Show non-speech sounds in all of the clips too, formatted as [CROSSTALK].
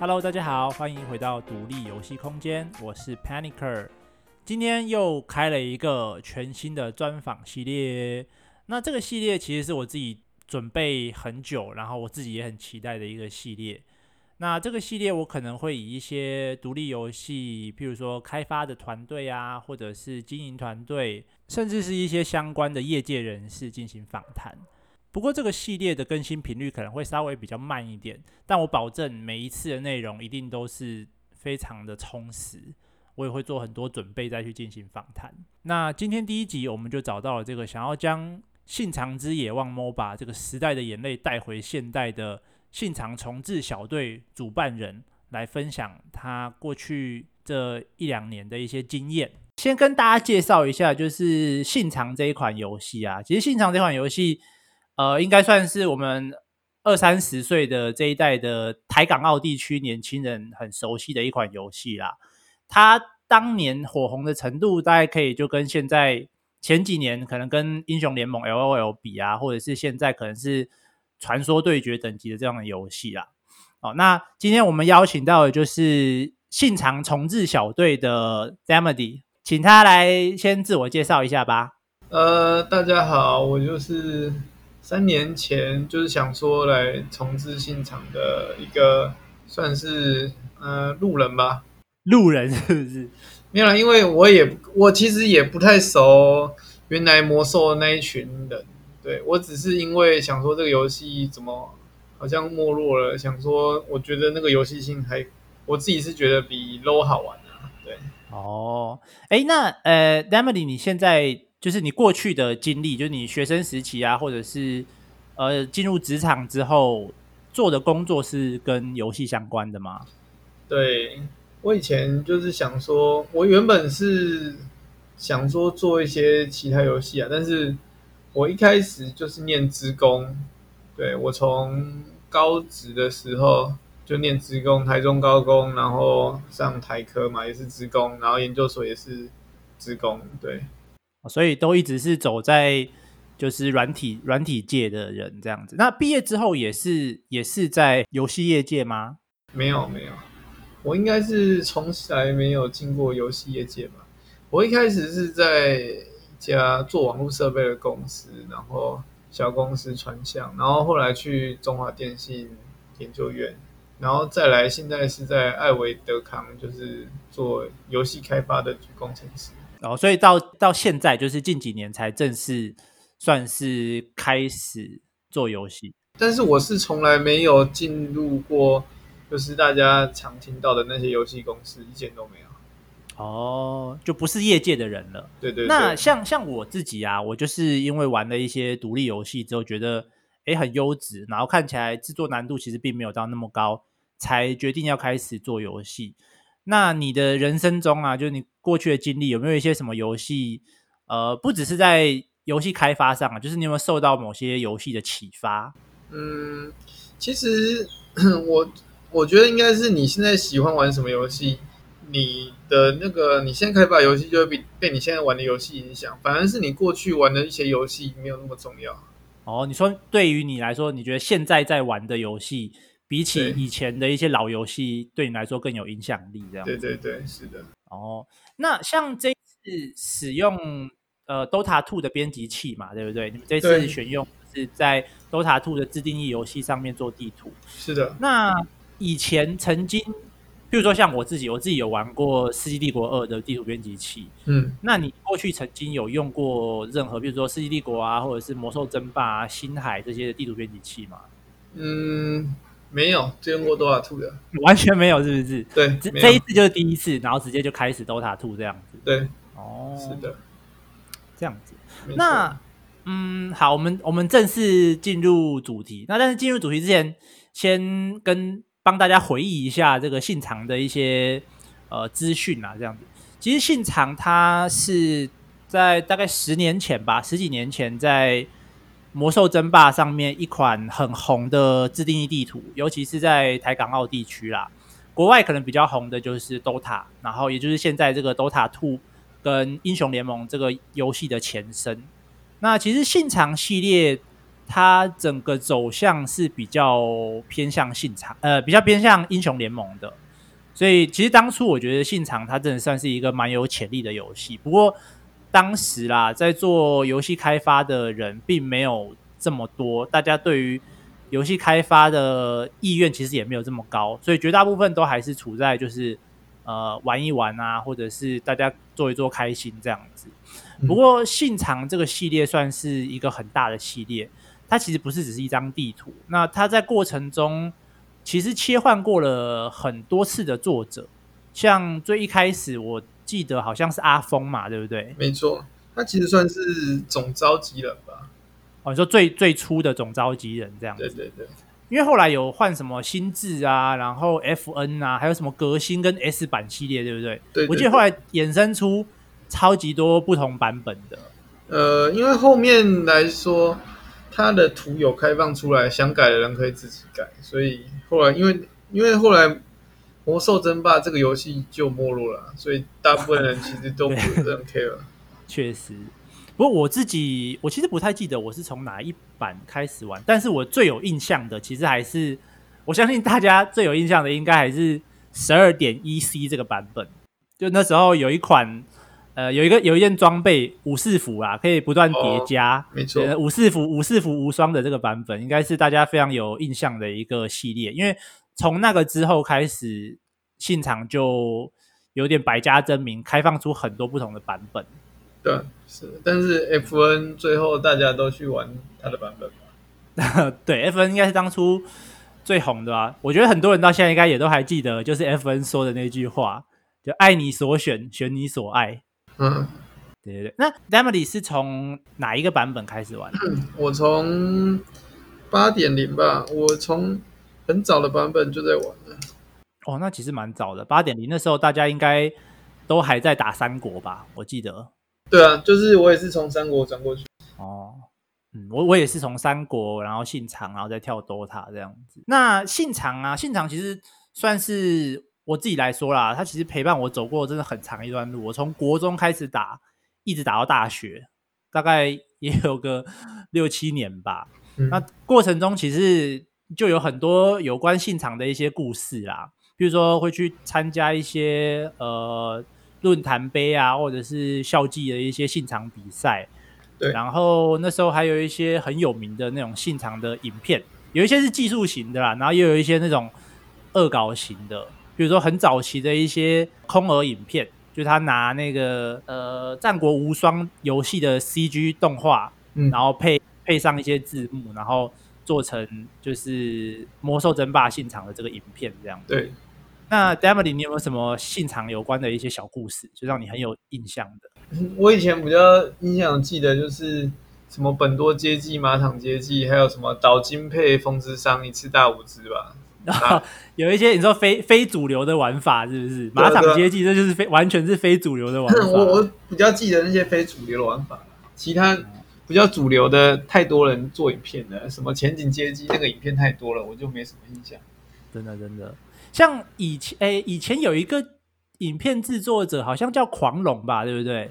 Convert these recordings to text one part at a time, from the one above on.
Hello，大家好，欢迎回到独立游戏空间，我是 Panicer。今天又开了一个全新的专访系列。那这个系列其实是我自己准备很久，然后我自己也很期待的一个系列。那这个系列我可能会以一些独立游戏，譬如说开发的团队啊，或者是经营团队，甚至是一些相关的业界人士进行访谈。不过这个系列的更新频率可能会稍微比较慢一点，但我保证每一次的内容一定都是非常的充实，我也会做很多准备再去进行访谈。那今天第一集我们就找到了这个想要将《信长之野望 MOBA》这个时代的眼泪带回现代的信长重置小队主办人来分享他过去这一两年的一些经验。先跟大家介绍一下，就是信长这一款游戏啊，其实信长这款游戏。呃，应该算是我们二三十岁的这一代的台港澳地区年轻人很熟悉的一款游戏啦。它当年火红的程度，大概可以就跟现在前几年可能跟英雄联盟 LOL 比啊，或者是现在可能是传说对决等级的这样的游戏啦。哦，那今天我们邀请到的就是信长重置小队的 Demedy，请他来先自我介绍一下吧。呃，大家好，我就是。三年前就是想说来重置信长的一个算是呃路人吧，路人是不是？没有啦，因为我也我其实也不太熟原来魔兽那一群人，对，我只是因为想说这个游戏怎么好像没落了，想说我觉得那个游戏性还我自己是觉得比 low 好玩啊，对。哦，哎，那呃，Demedy 你现在？就是你过去的经历，就是你学生时期啊，或者是呃进入职场之后做的工作是跟游戏相关的吗？对，我以前就是想说，我原本是想说做一些其他游戏啊，但是我一开始就是念职工，对，我从高职的时候就念职工，台中高工，然后上台科嘛也是职工，然后研究所也是职工，对。所以都一直是走在就是软体软体界的人这样子。那毕业之后也是也是在游戏业界吗？没有没有，我应该是从来没有进过游戏业界吧。我一开始是在一家做网络设备的公司，然后小公司传向，然后后来去中华电信研究院，然后再来现在是在艾维德康，就是做游戏开发的工程师。哦，所以到到现在就是近几年才正式算是开始做游戏，但是我是从来没有进入过，就是大家常听到的那些游戏公司，一件都没有。哦，就不是业界的人了。对对对。那像像我自己啊，我就是因为玩了一些独立游戏之后，觉得诶很优质，然后看起来制作难度其实并没有到那么高，才决定要开始做游戏。那你的人生中啊，就是你过去的经历，有没有一些什么游戏？呃，不只是在游戏开发上啊，就是你有没有受到某些游戏的启发？嗯，其实 [CLEARS THROAT] 我我觉得应该是你现在喜欢玩什么游戏，你的那个你现在开发游戏就会被被你现在玩的游戏影响，反而是你过去玩的一些游戏没有那么重要。哦，你说对于你来说，你觉得现在在玩的游戏？比起以前的一些老游戏，对你来说更有影响力，这样。对对对，是的。哦，那像这次使用呃 Dota Two 的编辑器嘛，对不对？你们这次选用是在 Dota Two 的自定义游戏上面做地图。是的。那以前曾经，比如说像我自己，我自己有玩过《世纪帝国二》的地图编辑器。嗯。那你过去曾经有用过任何，比如说《世纪帝国》啊，或者是《魔兽争霸》啊、《星海》这些的地图编辑器吗？嗯。没有，只用过 Dota Two 的，完全没有，是不是？对，这这一次就是第一次，然后直接就开始 Dota Two 这样子。对，哦，是的，这样子。那，嗯，好，我们我们正式进入主题。那但是进入主题之前，先跟帮大家回忆一下这个信长的一些呃资讯啊，这样子。其实信长他是在大概十年前吧，十几年前在。魔兽争霸上面一款很红的自定义地图，尤其是在台港澳地区啦，国外可能比较红的就是 DOTA，然后也就是现在这个 DOTA Two 跟英雄联盟这个游戏的前身。那其实信长系列它整个走向是比较偏向信长，呃，比较偏向英雄联盟的。所以其实当初我觉得信长它真的算是一个蛮有潜力的游戏。不过当时啦，在做游戏开发的人并没有这么多，大家对于游戏开发的意愿其实也没有这么高，所以绝大部分都还是处在就是呃玩一玩啊，或者是大家做一做开心这样子。不过信长这个系列算是一个很大的系列，它其实不是只是一张地图，那它在过程中其实切换过了很多次的作者，像最一开始我记得好像是阿峰嘛，对不对？没错，他其实算是总召集人吧。哦，你说最最初的总召集人这样子，对对对。因为后来有换什么新智啊，然后 FN 啊，还有什么革新跟 S 版系列，对不对？对，对，对。我记得后来衍生出超级多不同版本的。呃，因为后面来说，它的图有开放出来，想改的人可以自己改，所以后来因为因为后来魔兽争霸这个游戏就没落了，所以大部分人其实都不 [LAUGHS] care 了。确实。不过我自己，我其实不太记得我是从哪一版开始玩，但是我最有印象的，其实还是我相信大家最有印象的，应该还是十二点一 C 这个版本。就那时候有一款，呃，有一个有一件装备武士服啊，可以不断叠加，没错，武士服武士服无双的这个版本，应该是大家非常有印象的一个系列。因为从那个之后开始，信长就有点百家争鸣，开放出很多不同的版本。对，是，但是 FN 最后大家都去玩它的版本吧？[LAUGHS] 对，FN 应该是当初最红的吧？我觉得很多人到现在应该也都还记得，就是 FN 说的那句话，就爱你所选，选你所爱。嗯，对对对。那 Damily 是从哪一个版本开始玩？我从八点零吧，我从很早的版本就在玩了。哦，那其实蛮早的，八点零那时候大家应该都还在打三国吧？我记得。对啊，就是我也是从三国转过去。哦，嗯，我我也是从三国，然后信长，然后再跳 DOTA 这样子。那信长啊，信长其实算是我自己来说啦，他其实陪伴我走过真的很长一段路。我从国中开始打，一直打到大学，大概也有个六七年吧。嗯。那过程中其实就有很多有关信长的一些故事啦，比如说会去参加一些呃。论坛杯啊，或者是校际的一些信场比赛，对。然后那时候还有一些很有名的那种信长的影片，有一些是技术型的啦，然后也有一些那种恶搞型的，比如说很早期的一些空耳影片，就他拿那个呃《战国无双》游戏的 CG 动画，嗯，然后配配上一些字幕，然后做成就是《魔兽争霸》现场的这个影片这样。对。那 Damily 你有没有什么现场有关的一些小故事，就让你很有印象的？[LAUGHS] 我以前比较印象记得就是什么本多接济、马场接济，还有什么岛津配风之伤一次大五只吧。然后有一些你说非非主流的玩法，是不是？马场接济这就是非完全是非主流的玩 [LAUGHS] 法。我我比较记得那些非主流的玩法，其他比较主流的太多人做影片了，什么前景接机那个影片太多了，我就没什么印象。真的真的。像以前诶、欸，以前有一个影片制作者，好像叫狂龙吧，对不对？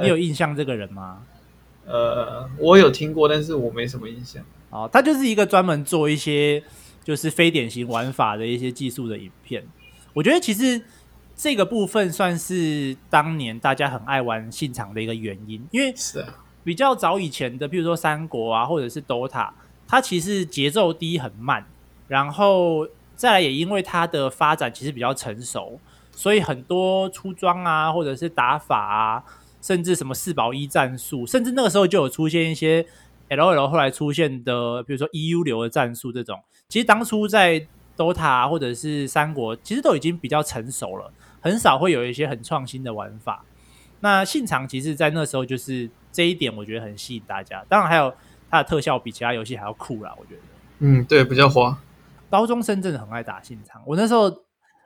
你有印象这个人吗？呃，我有听过，但是我没什么印象。哦，他就是一个专门做一些就是非典型玩法的一些技术的影片。我觉得其实这个部分算是当年大家很爱玩信场的一个原因，因为是比较早以前的，比如说三国啊，或者是 DOTA，它其实节奏低很慢，然后。再来也因为它的发展其实比较成熟，所以很多出装啊，或者是打法啊，甚至什么四保一战术，甚至那个时候就有出现一些 LOL 后来出现的，比如说 EU 流的战术这种，其实当初在 DOTA 或者是三国，其实都已经比较成熟了，很少会有一些很创新的玩法。那信长其实，在那时候就是这一点，我觉得很吸引大家。当然还有它的特效比其他游戏还要酷啦，我觉得。嗯，对，比较花。高中生真的很爱打信长。我那时候，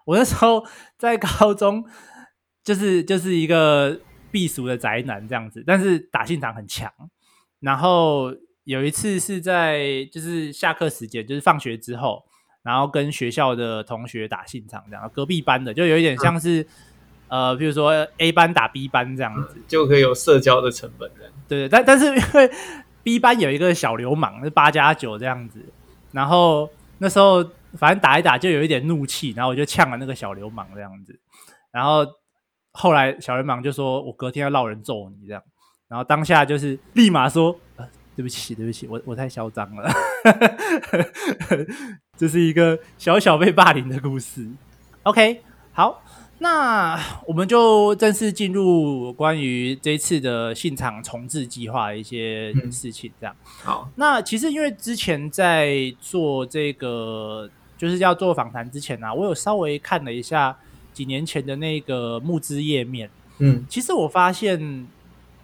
我那时候在高中，就是就是一个避俗的宅男这样子，但是打信长很强。然后有一次是在就是下课时间，就是放学之后，然后跟学校的同学打信场这样，隔壁班的就有一点像是、嗯、呃，比如说 A 班打 B 班这样子，就可以有社交的成本的。对，但但是因为 [LAUGHS] B 班有一个小流氓是八加九这样子，然后那时候反正打一打就有一点怒气，然后我就呛了那个小流氓这样子，然后后来小流氓就说我隔天要闹人揍你这样，然后当下就是立马说。对不起，对不起，我我太嚣张了。[LAUGHS] 这是一个小小被霸凌的故事。OK，好，那我们就正式进入关于这次的现场重置计划的一些事情。这样，嗯、好。那其实因为之前在做这个就是要做访谈之前呢、啊，我有稍微看了一下几年前的那个募资页面。嗯，其实我发现。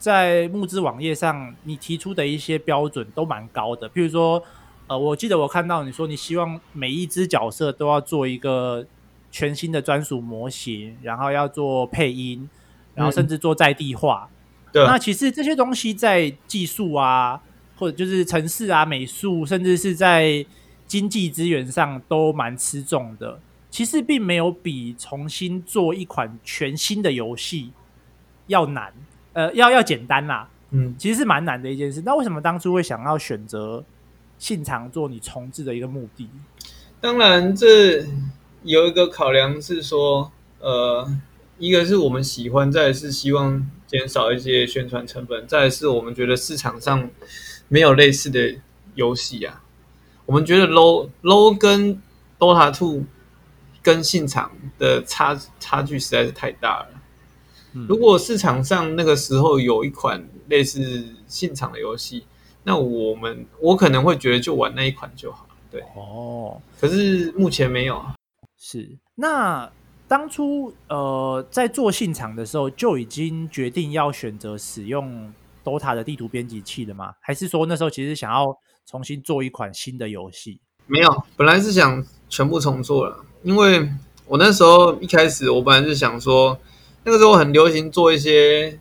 在募资网页上，你提出的一些标准都蛮高的。譬如说，呃，我记得我看到你说，你希望每一只角色都要做一个全新的专属模型，然后要做配音，然后甚至做在地化。嗯、对。那其实这些东西在技术啊，或者就是城市啊、美术，甚至是在经济资源上都蛮吃重的。其实并没有比重新做一款全新的游戏要难。呃，要要简单啦，嗯，其实是蛮难的一件事。那为什么当初会想要选择信长做你重置的一个目的？当然，这有一个考量是说，呃，一个是我们喜欢，再是希望减少一些宣传成本，再是我们觉得市场上没有类似的游戏啊。我们觉得 low low 跟 Dota Two 跟信场的差差距实在是太大了。如果市场上那个时候有一款类似信场的游戏，那我们我可能会觉得就玩那一款就好。对哦，可是目前没有啊。是，那当初呃在做信场的时候就已经决定要选择使用 DOTA 的地图编辑器了吗？还是说那时候其实想要重新做一款新的游戏？没有，本来是想全部重做了，因为我那时候一开始我本来是想说。那个时候很流行做一些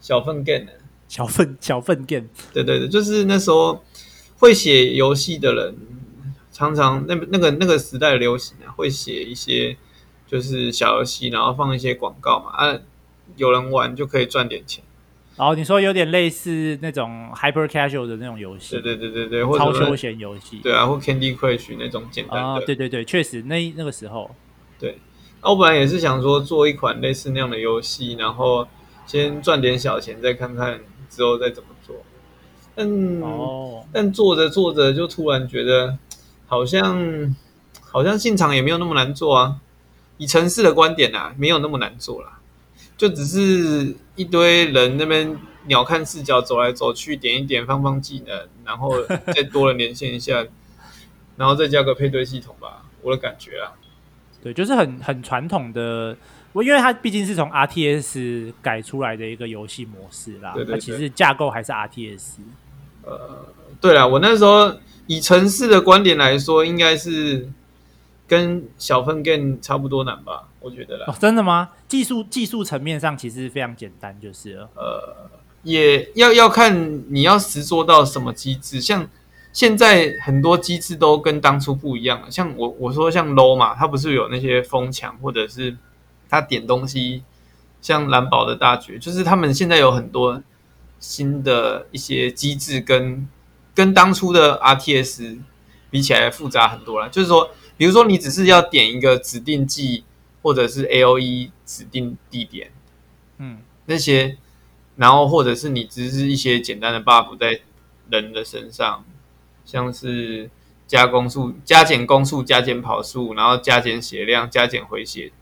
小粪 game 的，小粪 [LAUGHS] 小粪 game，对对对，就是那时候会写游戏的人，常常那那个那个时代流行啊，会写一些就是小游戏，然后放一些广告嘛，啊，有人玩就可以赚点钱。然后你说有点类似那种 hyper casual 的那种游戏，对对对对对，或者超休闲游戏，对啊，或 Candy Crush 那种简单的，哦，对对对，确实那那个时候，对。我本来也是想说做一款类似那样的游戏，然后先赚点小钱，再看看之后再怎么做。但、哦、但做着做着就突然觉得，好像好像进场也没有那么难做啊。以城市的观点啊，没有那么难做啦，就只是一堆人那边鸟瞰视角走来走去，点一点放放技能，然后再多人连线一下，然后再加个配对系统吧，我的感觉啊。对，就是很很传统的，我因为它毕竟是从 RTS 改出来的一个游戏模式啦，对对对，它其实架构还是 RTS。呃，对了，我那时候以城市的观点来说，应该是跟小分 game 差不多难吧？我觉得啦。哦，真的吗？技术技术层面上其实非常简单，就是了。呃，也要要看你要实做到什么机制，像。现在很多机制都跟当初不一样了，像我我说像 low 嘛，它不是有那些风墙，或者是它点东西，像蓝宝的大绝，就是他们现在有很多新的一些机制跟跟当初的 RTS 比起来复杂很多了。就是说，比如说你只是要点一个指定技，或者是 AOE 指定地点，嗯，那些，然后或者是你只是一些简单的 buff 在人的身上。像是加攻速、加减攻速、加减跑速，然后加减血量、加减回血。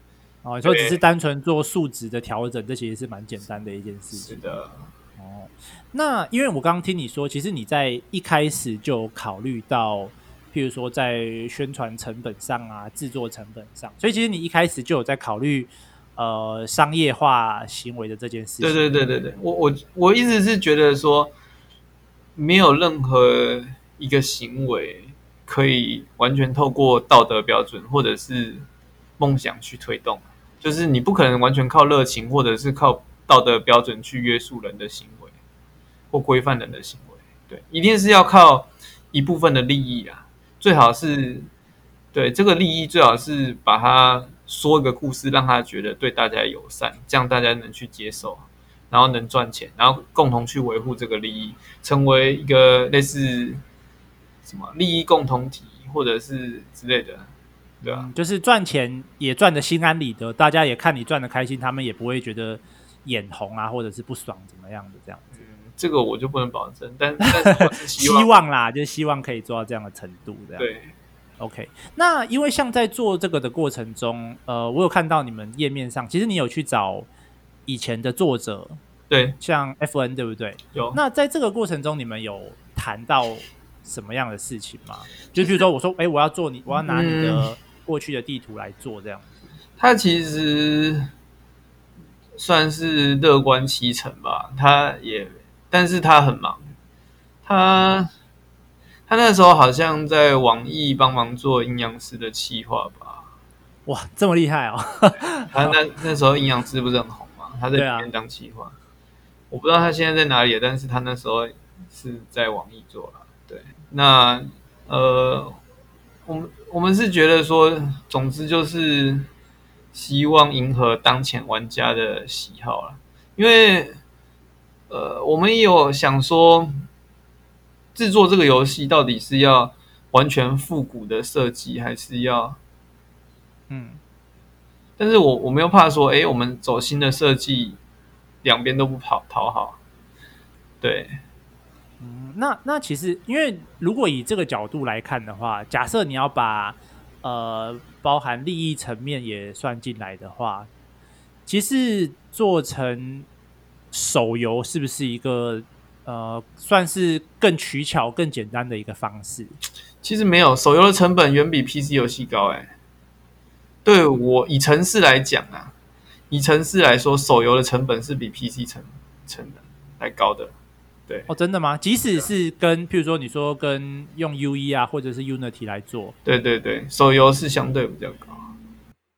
哦，你说只是单纯做数值的调整，这其实是蛮简单的一件事情。是的。哦，那因为我刚刚听你说，其实你在一开始就考虑到，譬如说在宣传成本上啊、制作成本上，所以其实你一开始就有在考虑呃商业化行为的这件事情。对对对对对，我我我一直是觉得说，没有任何。一个行为可以完全透过道德标准或者是梦想去推动，就是你不可能完全靠热情或者是靠道德标准去约束人的行为或规范人的行为。对，一定是要靠一部分的利益啊，最好是对，这个利益最好是把它说一个故事，让他觉得对大家友善，这样大家能去接受，然后能赚钱，然后共同去维护这个利益，成为一个类似什么利益共同体，或者是之类的，对啊？嗯，就是赚钱也赚得心安理得，大家也看你赚得开心，他们也不会觉得眼红啊，或者是不爽怎么样的这样子。嗯，[LAUGHS] 这个我就不能保证，但但是我是希望，希望啦，就是希望可以做到这样的程度，这样对。OK，那因为像在做这个的过程中，呃，我有看到你们页面上，其实你有去找以前的作者，对，像 FN 对不对？有。那在这个过程中，你们有谈到什么样的事情吗？就比如说，我说，哎、欸，我要做你，我要拿你的过去的地图来做这样子。他其实算是乐观其成吧，他也，但是他很忙，他。他那时候好像在网易帮忙做阴阳师的企划吧？哇，这么厉害哦！[LAUGHS] 他那那时候阴阳师不是很红吗？他在里面当企划，啊、我不知道他现在在哪里，但是他那时候是在网易做了。对，那呃，我们我们是觉得说，总之就是希望迎合当前玩家的喜好了，因为呃，我们也有想说。制作这个游戏到底是要完全复古的设计，还是要嗯？但是我我们又怕说，哎，我们走新的设计，两边都不讨讨好。对，嗯，那那其实，因为如果以这个角度来看的话，假设你要把呃包含利益层面也算进来的话，其实做成手游是不是一个？呃，算是更取巧、更简单的一个方式。其实没有，手游的成本远比 PC 游戏高。哎，对我以城市来讲啊，以城市来说，手游的成本是比 PC 成成本还高的。对哦，真的吗？即使是跟，譬如说，你说跟用 UE 啊，或者是 Unity 来做，对对对，手游是相对比较高。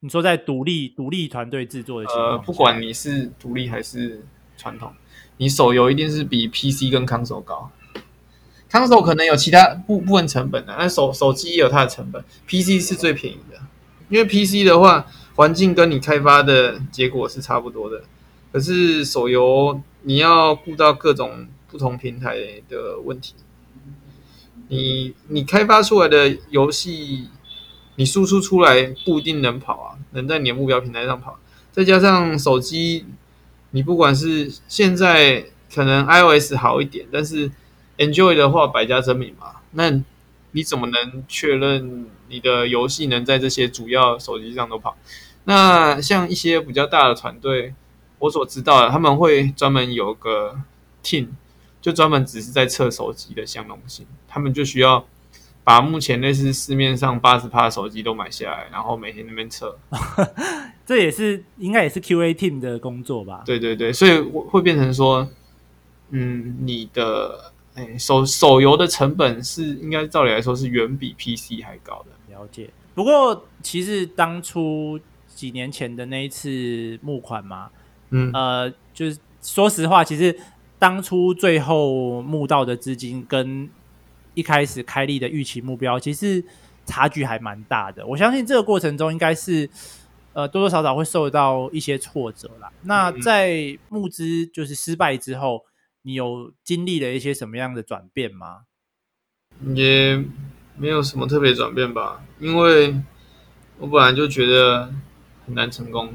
你说在独立独立团队制作的情况，呃，不管你是独立还是传统。你手游一定是比 PC 跟 console 高，console 可能有其他部部分成本的，但手手机也有它的成本，PC 是最便宜的，因为 PC 的话环境跟你开发的结果是差不多的，可是手游你要顾到各种不同平台的问题，你你开发出来的游戏，你输出出来不一定能跑啊，能在你的目标平台上跑，再加上手机。你不管是现在可能 iOS 好一点，但是 Android 的话百家争鸣嘛，那你怎么能确认你的游戏能在这些主要手机上都跑？那像一些比较大的团队，我所知道的，他们会专门有个 team，就专门只是在测手机的相容性，他们就需要。把目前类似市面上八十趴的手机都买下来，然后每天那边测，[LAUGHS] 这也是应该也是 QA team 的工作吧？对对对，所以会变成说，嗯，你的哎手手游的成本是应该照理来说是远比 PC 还高的。了解。不过其实当初几年前的那一次募款嘛，嗯呃，就是说实话，其实当初最后募到的资金跟一开始开立的预期目标，其实差距还蛮大的。我相信这个过程中应该是呃多多少少会受到一些挫折啦。那在募资就是失败之后，你有经历了一些什么样的转变吗？也没有什么特别转变吧，因为我本来就觉得很难成功，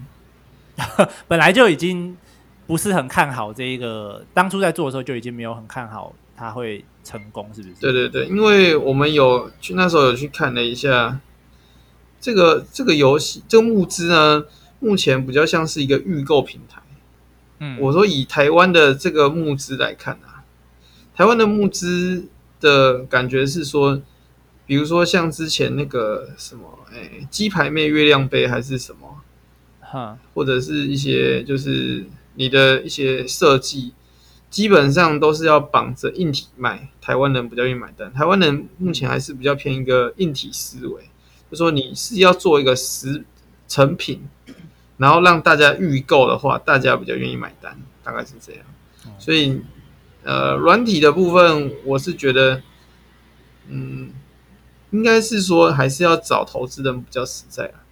[LAUGHS] 本来就已经不是很看好这一个，当初在做的时候就已经没有很看好它会。成功是不是？对对对，因为我们有去那时候有去看了一下这个这个游戏，这个募资呢，目前比较像是一个预购平台。嗯，我说以台湾的这个募资来看啊，台湾的募资的感觉是说，比如说像之前那个什么，哎，鸡排妹月亮杯还是什么，哈，或者是一些就是你的一些设计。基本上都是要绑着硬体卖，台湾人比较愿意买单。台湾人目前还是比较偏一个硬体思维，就说你是要做一个实成品，然后让大家预购的话，大家比较愿意买单，大概是这样。所以，呃，软体的部分，我是觉得，嗯，应该是说还是要找投资人比较实在啊。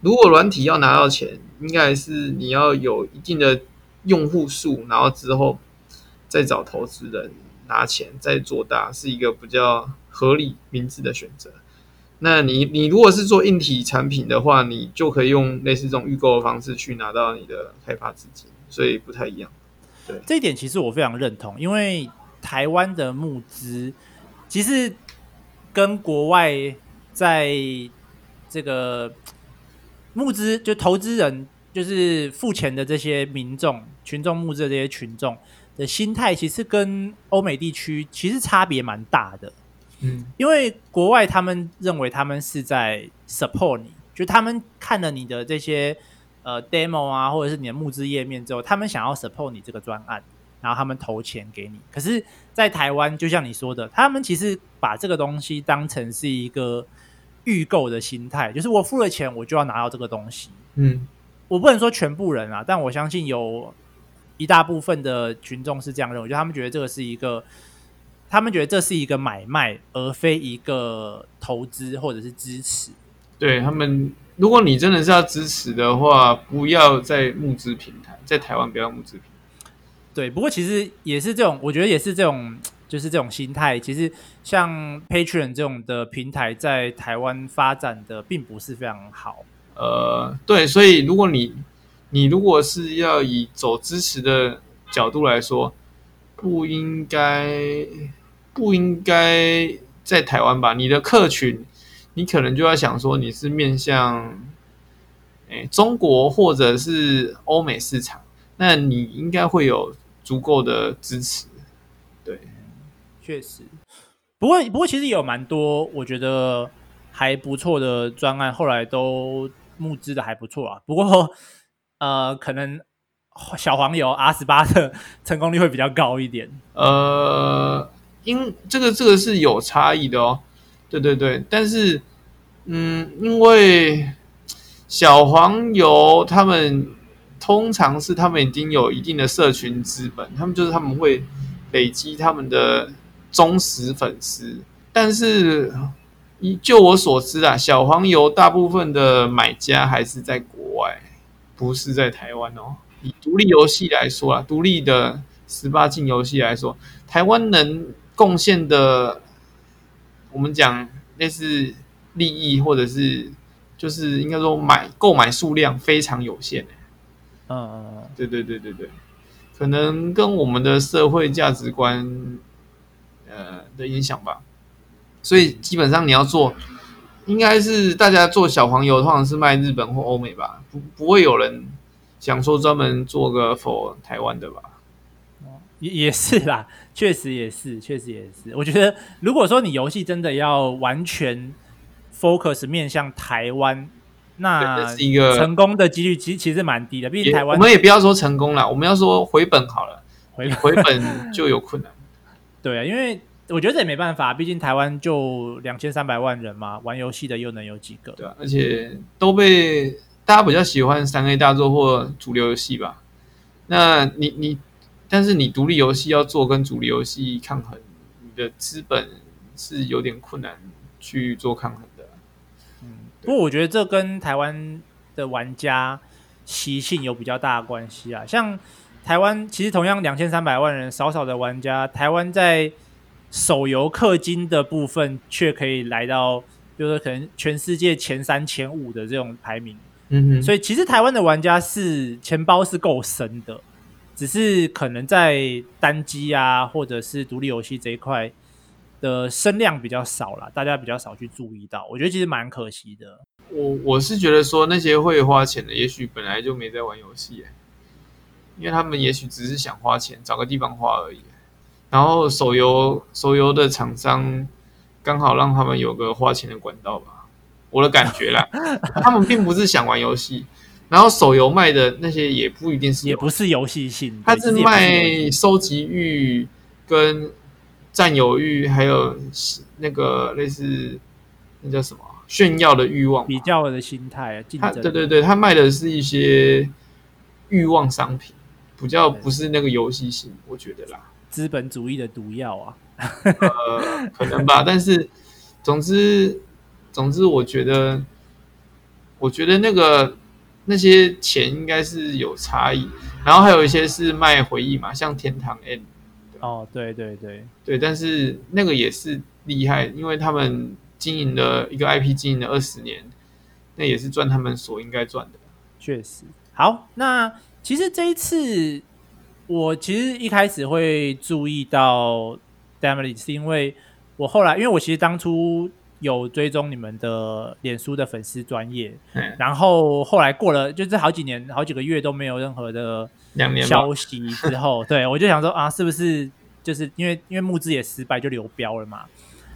如果软体要拿到钱，应该是你要有一定的用户数，然后之后再找投资人拿钱，再做大，是一个比较合理明智的选择。那你你如果是做硬体产品的话，你就可以用类似这种预购的方式去拿到你的开发资金，所以不太一样。对，这一点其实我非常认同，因为台湾的募资其实跟国外在这个募资就投资人就是付钱的这些民众群众募资的这些群众的心态，其实跟欧美地区其实差别蛮大的。嗯，因为国外他们认为他们是在 support 你，就他们看了你的这些呃 demo 啊，或者是你的募资页面之后，他们想要 support 你这个专案，然后他们投钱给你。可是，在台湾，就像你说的，他们其实把这个东西当成是一个预购的心态，就是我付了钱，我就要拿到这个东西。嗯，我不能说全部人啊，但我相信有一大部分的群众是这样认为，就他们觉得这个是一个。他们觉得这是一个买卖，而非一个投资或者是支持。对他们，如果你真的是要支持的话，不要在募资平台，在台湾不要募资平台。对，不过其实也是这种，我觉得也是这种，就是这种心态。其实像 Patreon 这种的平台，在台湾发展的并不是非常好。呃，对，所以如果你你如果是要以走支持的角度来说，不应该。不应该在台湾吧？你的客群，你可能就要想说你是面向，诶，中国或者是欧美市场，那你应该会有足够的支持。对，确实。不过，不过其实有蛮多我觉得还不错的专案，后来都募资的还不错啊。不过，呃，可能小黄油 R 十八的 [LAUGHS] 成功率会比较高一点。呃。因这个这个是有差异的哦，对对对，但是嗯，因为小黄油他们通常是他们已经有一定的社群资本，他们就是他们会累积他们的忠实粉丝，但是以就我所知啊，小黄油大部分的买家还是在国外，不是在台湾哦。以独立游戏来说啊，独立的十八禁游戏来说，台湾能。贡献的，我们讲类似利益，或者是就是应该说买购买数量非常有限。嗯嗯嗯，对对对对对，可能跟我们的社会价值观呃的影响吧。所以基本上你要做，应该是大家做小黄油，通常是卖日本或欧美吧，不不会有人想说专门做个 for 台湾的吧。也也是啦，确实也是，确实也是。我觉得，如果说你游戏真的要完全 focus 面向台湾，那是一个成功的几率其实其实蛮低的。毕竟台湾，我们也不要说成功了，我们要说回本好了，回回本就有困难。[LAUGHS] 对啊，因为我觉得这也没办法，毕竟台湾就两千三百万人嘛，玩游戏的又能有几个？对啊，而且都被大家比较喜欢三 A 大作或主流游戏吧。那你你。但是你独立游戏要做跟主流游戏抗衡，你的资本是有点困难去做抗衡的。嗯，不过我觉得这跟台湾的玩家习性有比较大的关系啊。像台湾其实同样两千三百万人少少的玩家，台湾在手游氪金的部分却可以来到，比如说可能全世界前三前五的这种排名。嗯哼，所以其实台湾的玩家是钱包是够深的。只是可能在单机啊，或者是独立游戏这一块的声量比较少啦，大家比较少去注意到。我觉得其实蛮可惜的。我我是觉得说那些会花钱的，也许本来就没在玩游戏，因为他们也许只是想花钱，找个地方花而已。然后手游手游的厂商刚好让他们有个花钱的管道吧，我的感觉啦，[LAUGHS] 他们并不是想玩游戏。然后手游卖的那些也不一定是，也不是游戏性，它是卖收集欲、跟占有欲，还有那个类似那叫什么炫耀的欲望，比较的心态啊。他对对对，他卖的是一些欲望商品，比较不是那个游戏性，我觉得啦。资本主义的毒药啊，呃，可能吧。[LAUGHS] 但是总之，总之，我觉得，我觉得那个那些钱应该是有差异，然后还有一些是卖回忆嘛，像天堂 M。哦，对对对对，但是那个也是厉害，因为他们经营了一个 IP，经营了二十年，那也是赚他们所应该赚的。确实，好，那其实这一次我其实一开始会注意到 Damned，是因为我后来，因为我其实当初有追踪你们的脸书的粉丝专业，嗯，然后后来过了就是好几年、好几个月都没有任何的。消息之后，[LAUGHS] 对我就想说啊，是不是就是因为因为募资也失败就流标了嘛？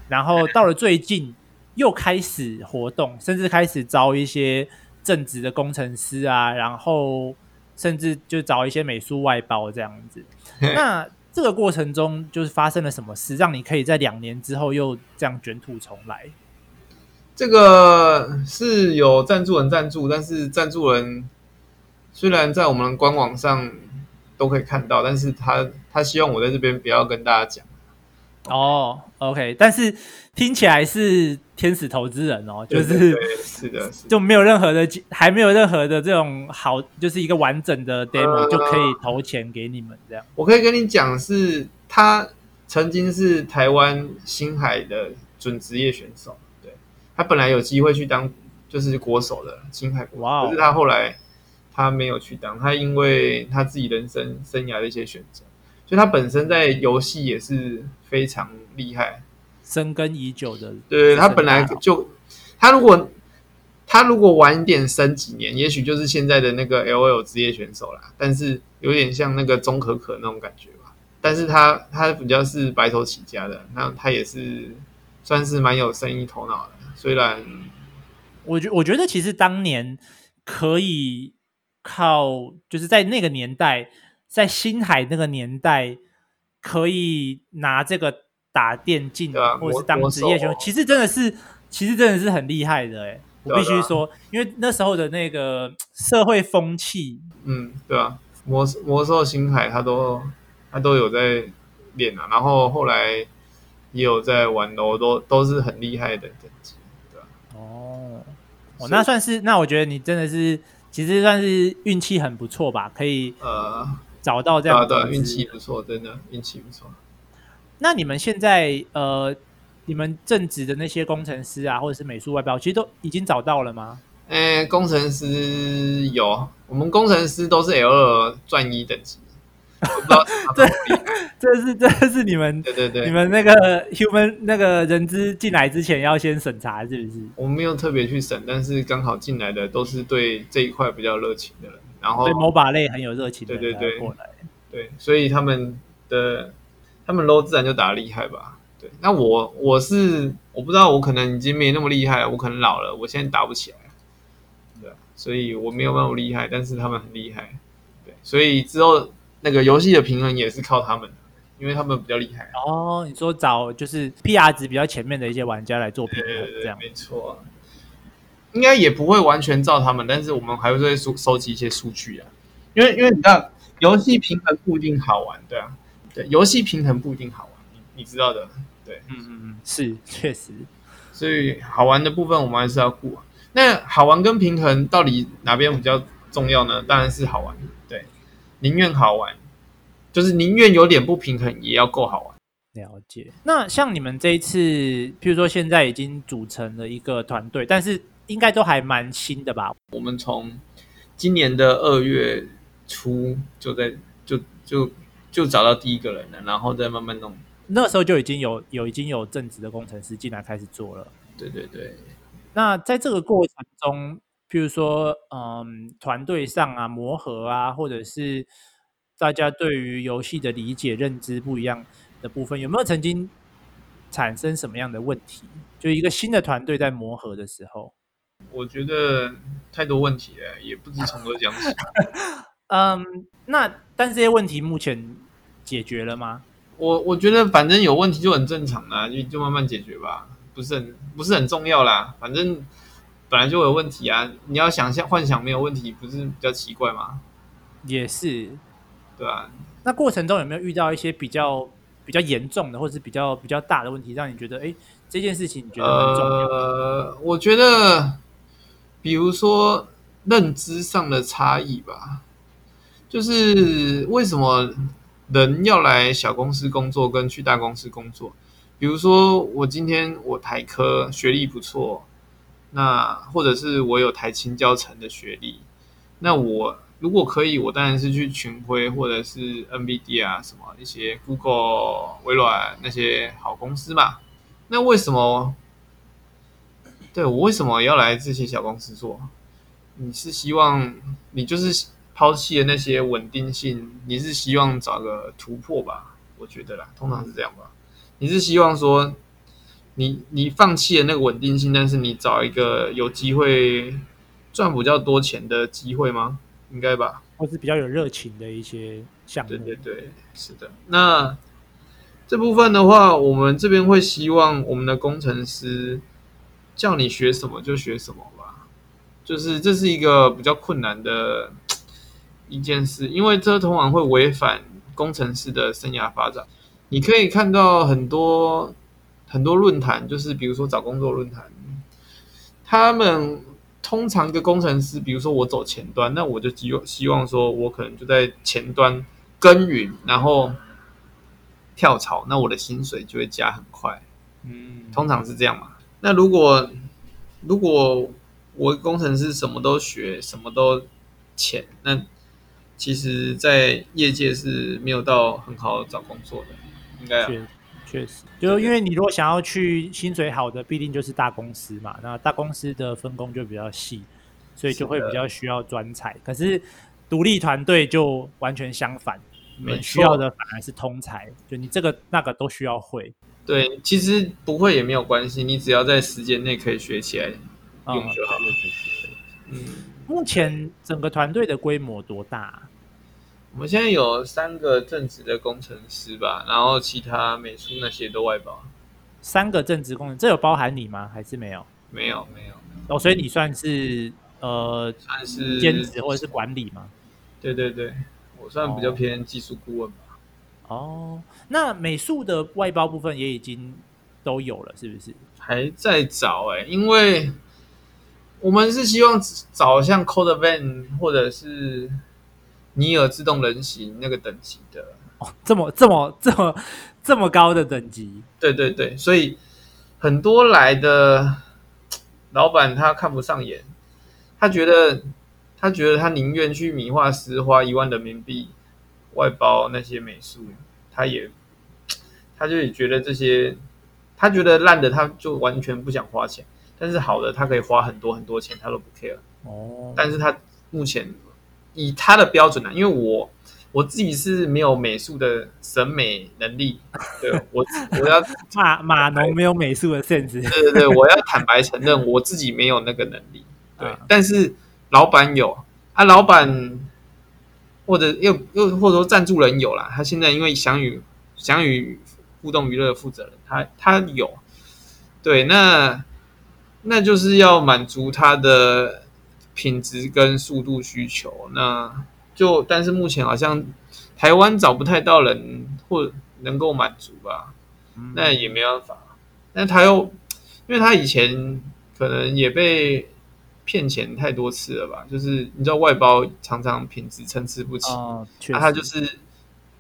然后到了最近 [LAUGHS] 又开始活动，甚至开始招一些正职的工程师啊，然后甚至就找一些美术外包这样子。那这个过程中就是发生了什么事，让你可以在两年之后又这样卷土重来？这个是有赞助人赞助，但是赞助人。虽然在我们官网上都可以看到，但是他他希望我在这边不要跟大家讲。哦，OK，但是听起来是天使投资人哦，就是对是的，是的，就没有任何的，还没有任何的这种好，就是一个完整的 demo 就可以投钱给你们这样。我可以跟你讲，是他曾经是台湾星海的准职业选手，对，他本来有机会去当就是国手的星海国，哇，可是他后来。他没有去当，他因为他自己人生生涯的一些选择，就他本身在游戏也是非常厉害，深耕已久的。对，他本来就，他如果他如果晚一点升几年，也许就是现在的那个 LOL 职业选手啦。但是有点像那个钟可可那种感觉吧。但是他他比较是白手起家的，那他也是算是蛮有生意头脑的。虽然我觉我觉得其实当年可以。靠，就是在那个年代，在星海那个年代，可以拿这个打电竞，啊、或者是当职业选手，其实真的是，其实真的是很厉害的哎，我必须说，因为那时候的那个社会风气，嗯，对啊，魔魔兽星海他都他都有在练啊，然后后来也有在玩的，都都是很厉害的等级，对吧、啊？哦，哦，那算是，那我觉得你真的是。其实算是运气很不错吧，可以呃找到这样的运气不错，真的运气不错。那你们现在呃，你们正职的那些工程师啊，或者是美术外包，其实都已经找到了吗？诶，工程师有，我们工程师都是 L 二钻一等级。我不知道这 [LAUGHS] 这是这是你们对对对，你们那个 human 那个人资进来之前要先审查，是不是？我们没有特别去审，但是刚好进来的都是对这一块比较热情的人，然后对 MOBA 类很有热情的对对对过来，对，所以他们的他们 low 自然就打得厉害吧？对，那我我是我不知道，我可能已经没那么厉害，我可能老了，我现在打不起来，对，所以我没有那么厉害，但是他们很厉害，对，所以之后。那个游戏的平衡也是靠他们，因为他们比较厉害。哦，你说找就是 PR 值比较前面的一些玩家来做平衡，这样没错。应该也不会完全照他们，但是我们还会收收集一些数据啊。因为因为你知道，游戏平衡不一定好玩，对啊，对，游戏平衡不一定好玩，你你知道的，对，嗯嗯嗯，是确实。所以好玩的部分我们还是要顾啊。那好玩跟平衡到底哪边比较重要呢？当然是好玩。对宁愿好玩，就是宁愿有点不平衡，也要够好玩。了解。那像你们这一次，譬如说现在已经组成了一个团队，但是应该都还蛮新的吧？我们从今年的二月初就在就就就找到第一个人了，然后再慢慢弄。那时候就已经有有已经有正职的工程师进来开始做了。对对对。那在这个过程中。譬如说，嗯，团队上啊，磨合啊，或者是大家对于游戏的理解、认知不一样的部分，有没有曾经产生什么样的问题？就一个新的团队在磨合的时候，我觉得太多问题了，也不知从何讲起。[LAUGHS] 嗯，那但是这些问题目前解决了吗？我我觉得反正有问题就很正常啦，就就慢慢解决吧，不是很不是很重要啦，反正。本来就有问题啊！你要想象幻想没有问题，不是比较奇怪吗？也是，对啊。那过程中有没有遇到一些比较比较严重的，或者是比较比较大的问题，让你觉得哎，这件事情你觉得很重要？呃，我觉得，比如说认知上的差异吧，就是为什么人要来小公司工作，跟去大公司工作？比如说，我今天我台科学历不错，那或者是我有台清交成的学历，那我如果可以，我当然是去群晖或者是 NBD 啊什么一些 Google、微软那些好公司嘛。那为什么？对，我为什么要来这些小公司做？你是希望你就是抛弃了那些稳定性，你是希望找个突破吧？我觉得啦，通常是这样吧。你是希望说你，你你放弃了那个稳定性，但是你找一个有机会赚比较多钱的机会吗？应该吧，或是比较有热情的一些项目。对对对，是的。那。这部分的话，我们这边会希望我们的工程师叫你学什么就学什么吧，就是这是一个比较困难的一件事，因为这通常会违反工程师的生涯发展。你可以看到很多很多论坛，就是比如说找工作论坛，他们通常一个工程师，比如说我走前端，那我就希希望说我可能就在前端耕耘，然后。跳槽，那我的薪水就会加很快，嗯，通常是这样嘛。那如果如果我工程师什么都学，什么都浅，那其实，在业界是没有到很好找工作的，应该、啊、确确实，就因为你如果想要去薪水好的，必定就是大公司嘛。那大公司的分工就比较细，所以就会比较需要专才。可是独立团队就完全相反。你需要的反而是通才，就你这个那个都需要会。对，其实不会也没有关系，你只要在时间内可以学起来用就好。嗯，目前整个团队的规模多大啊？我们现在有三个正职的工程师吧，然后其他美术那些都外包。三个正职工程，这有包含你吗？还是没有？没有，没有。哦，所以你算是呃，算是兼职或者是管理吗？对对对。我算比较偏技术顾问吧。哦，那美术的外包部分也已经都有了，是不是？还在找哎、欸，因为我们是希望找像 Codevan 或者是尼尔自动人形那个等级的。哦，这么这么这么这么高的等级？对对对，所以很多来的老板他看不上眼，他觉得。他觉得他宁愿去米画师花一万人民币外包那些美术，他也，他就也觉得这些，他觉得烂的他就完全不想花钱，但是好的他可以花很多很多钱，他都不 care。哦，但是他目前以他的标准呢、啊，因为我我自己是没有美术的审美能力，对我我要 [LAUGHS] 马马农没有美术的 sense，对对对，我要坦白承认我自己没有那个能力，对，啊、但是。老板有啊，老板或者又又或者说赞助人有啦。他现在因为翔宇翔宇互动娱乐负责人，他他有对，那那就是要满足他的品质跟速度需求。那就但是目前好像台湾找不太到人或能够满足吧，那也没办法。那他又因为他以前可能也被。骗钱太多次了吧？就是你知道外包常常品质参差不齐，啊，他就是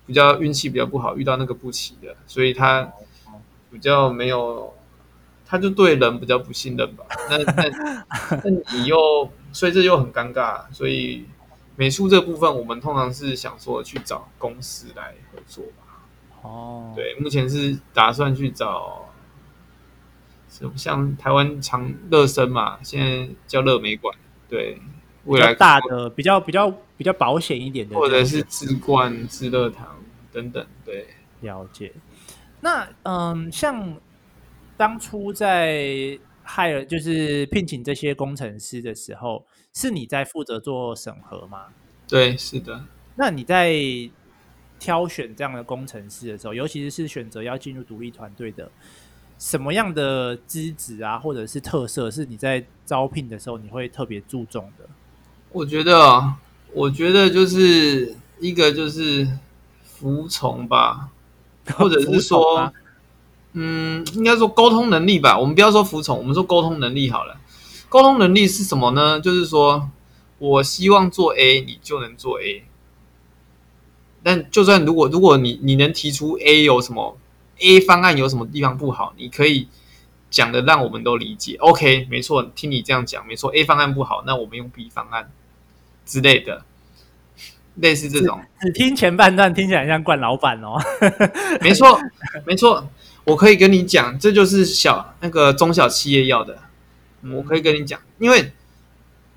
比较运气比较不好，遇到那个不齐的，所以他比较没有，他就对人比较不信任吧。那那 [LAUGHS] 那你又，所以这就很尴尬。所以美术这部分，我们通常是想说去找公司来合作吧。哦，对，目前是打算去找。像台湾长乐生嘛，现在叫乐美馆，对，未来大的比较比较比较保险一点的，或者是智冠、智乐堂等等，对，了解。那嗯，像当初在 hire 就是聘请这些工程师的时候，是你在负责做审核吗？对，是的。那你在挑选这样的工程师的时候，尤其是选择要进入独立团队的。什么样的资质啊，或者是特色，是你在招聘的时候你会特别注重的？我觉得，我觉得就是一个就是服从吧，[LAUGHS] 或者是说，嗯，应该说沟通能力吧。我们不要说服从，我们说沟通能力好了。沟通能力是什么呢？就是说我希望做 A，你就能做 A。但就算如果如果你你能提出 A 有什么 A 方案有什么地方不好，你可以讲的让我们都理解。OK，没错，听你这样讲，没错，A 方案不好，那我们用 B 方案之类的，类似这种。只听前半段听起来像惯老板哦。没错，没错，我可以跟你讲，这就是小那个中小企业要的。我可以跟你讲，因为